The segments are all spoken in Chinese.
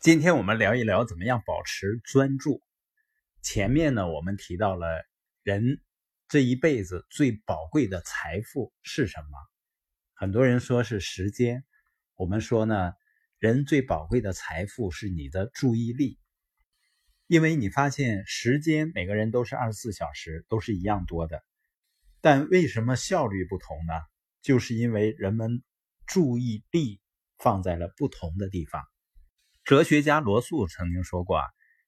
今天我们聊一聊怎么样保持专注。前面呢，我们提到了人这一辈子最宝贵的财富是什么？很多人说是时间。我们说呢，人最宝贵的财富是你的注意力，因为你发现时间每个人都是二十四小时，都是一样多的，但为什么效率不同呢？就是因为人们注意力放在了不同的地方。哲学家罗素曾经说过：“啊，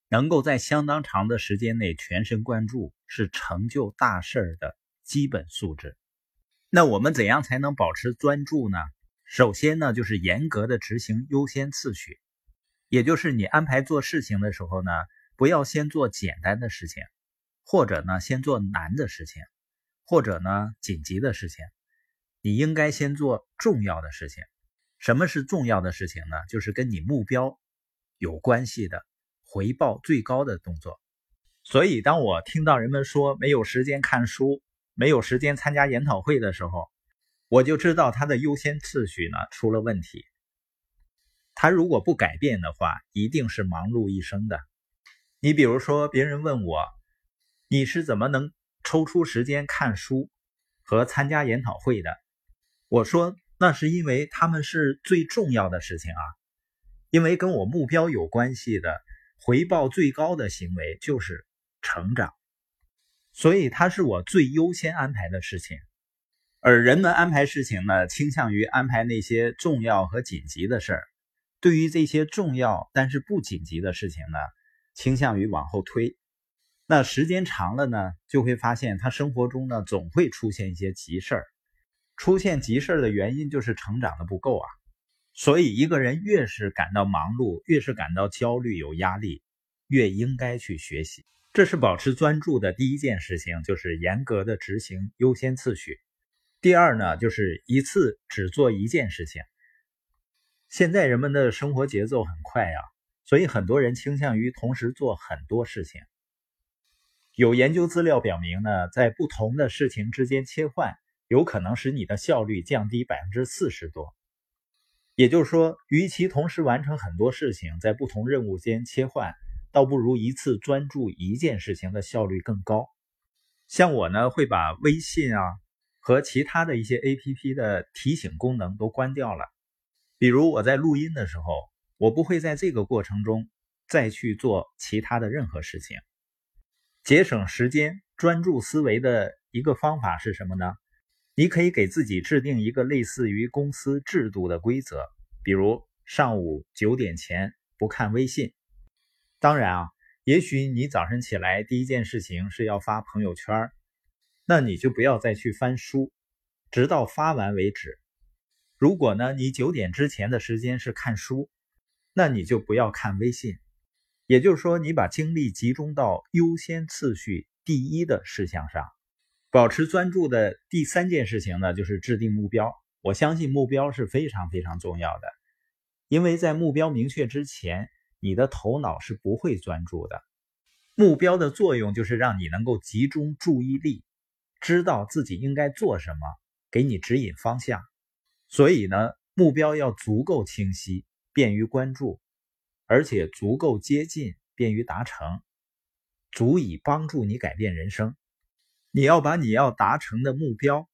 能够在相当长的时间内全神贯注，是成就大事儿的基本素质。”那我们怎样才能保持专注呢？首先呢，就是严格的执行优先次序，也就是你安排做事情的时候呢，不要先做简单的事情，或者呢先做难的事情，或者呢紧急的事情，你应该先做重要的事情。什么是重要的事情呢？就是跟你目标。有关系的回报最高的动作，所以当我听到人们说没有时间看书、没有时间参加研讨会的时候，我就知道他的优先次序呢出了问题。他如果不改变的话，一定是忙碌一生的。你比如说，别人问我，你是怎么能抽出时间看书和参加研讨会的？我说，那是因为他们是最重要的事情啊。因为跟我目标有关系的回报最高的行为就是成长，所以它是我最优先安排的事情。而人们安排事情呢，倾向于安排那些重要和紧急的事儿。对于这些重要但是不紧急的事情呢，倾向于往后推。那时间长了呢，就会发现他生活中呢总会出现一些急事儿。出现急事儿的原因就是成长的不够啊。所以，一个人越是感到忙碌，越是感到焦虑、有压力，越应该去学习。这是保持专注的第一件事情，就是严格的执行优先次序。第二呢，就是一次只做一件事情。现在人们的生活节奏很快呀，所以很多人倾向于同时做很多事情。有研究资料表明呢，在不同的事情之间切换，有可能使你的效率降低百分之四十多。也就是说，与其同时完成很多事情，在不同任务间切换，倒不如一次专注一件事情的效率更高。像我呢，会把微信啊和其他的一些 APP 的提醒功能都关掉了。比如我在录音的时候，我不会在这个过程中再去做其他的任何事情。节省时间、专注思维的一个方法是什么呢？你可以给自己制定一个类似于公司制度的规则，比如上午九点前不看微信。当然啊，也许你早晨起来第一件事情是要发朋友圈，那你就不要再去翻书，直到发完为止。如果呢，你九点之前的时间是看书，那你就不要看微信。也就是说，你把精力集中到优先次序第一的事项上。保持专注的第三件事情呢，就是制定目标。我相信目标是非常非常重要的，因为在目标明确之前，你的头脑是不会专注的。目标的作用就是让你能够集中注意力，知道自己应该做什么，给你指引方向。所以呢，目标要足够清晰，便于关注，而且足够接近，便于达成，足以帮助你改变人生。你要把你要达成的目标，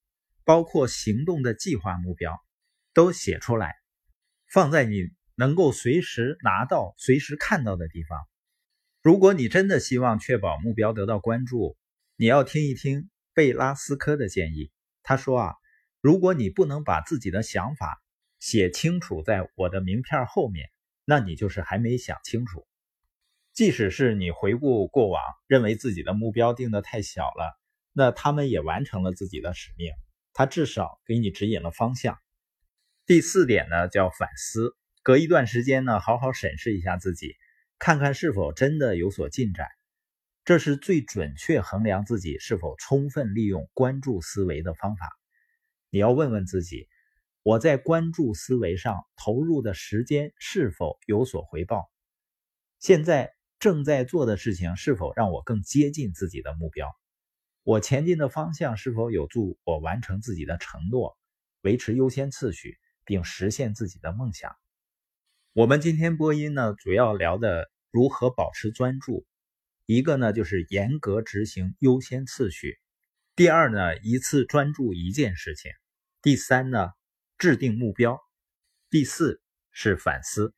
包括行动的计划目标，都写出来，放在你能够随时拿到、随时看到的地方。如果你真的希望确保目标得到关注，你要听一听贝拉斯科的建议。他说啊，如果你不能把自己的想法写清楚在我的名片后面，那你就是还没想清楚。即使是你回顾过往，认为自己的目标定得太小了。那他们也完成了自己的使命，他至少给你指引了方向。第四点呢，叫反思，隔一段时间呢，好好审视一下自己，看看是否真的有所进展。这是最准确衡量自己是否充分利用关注思维的方法。你要问问自己，我在关注思维上投入的时间是否有所回报？现在正在做的事情是否让我更接近自己的目标？我前进的方向是否有助我完成自己的承诺，维持优先次序，并实现自己的梦想？我们今天播音呢，主要聊的如何保持专注。一个呢，就是严格执行优先次序；第二呢，一次专注一件事情；第三呢，制定目标；第四是反思。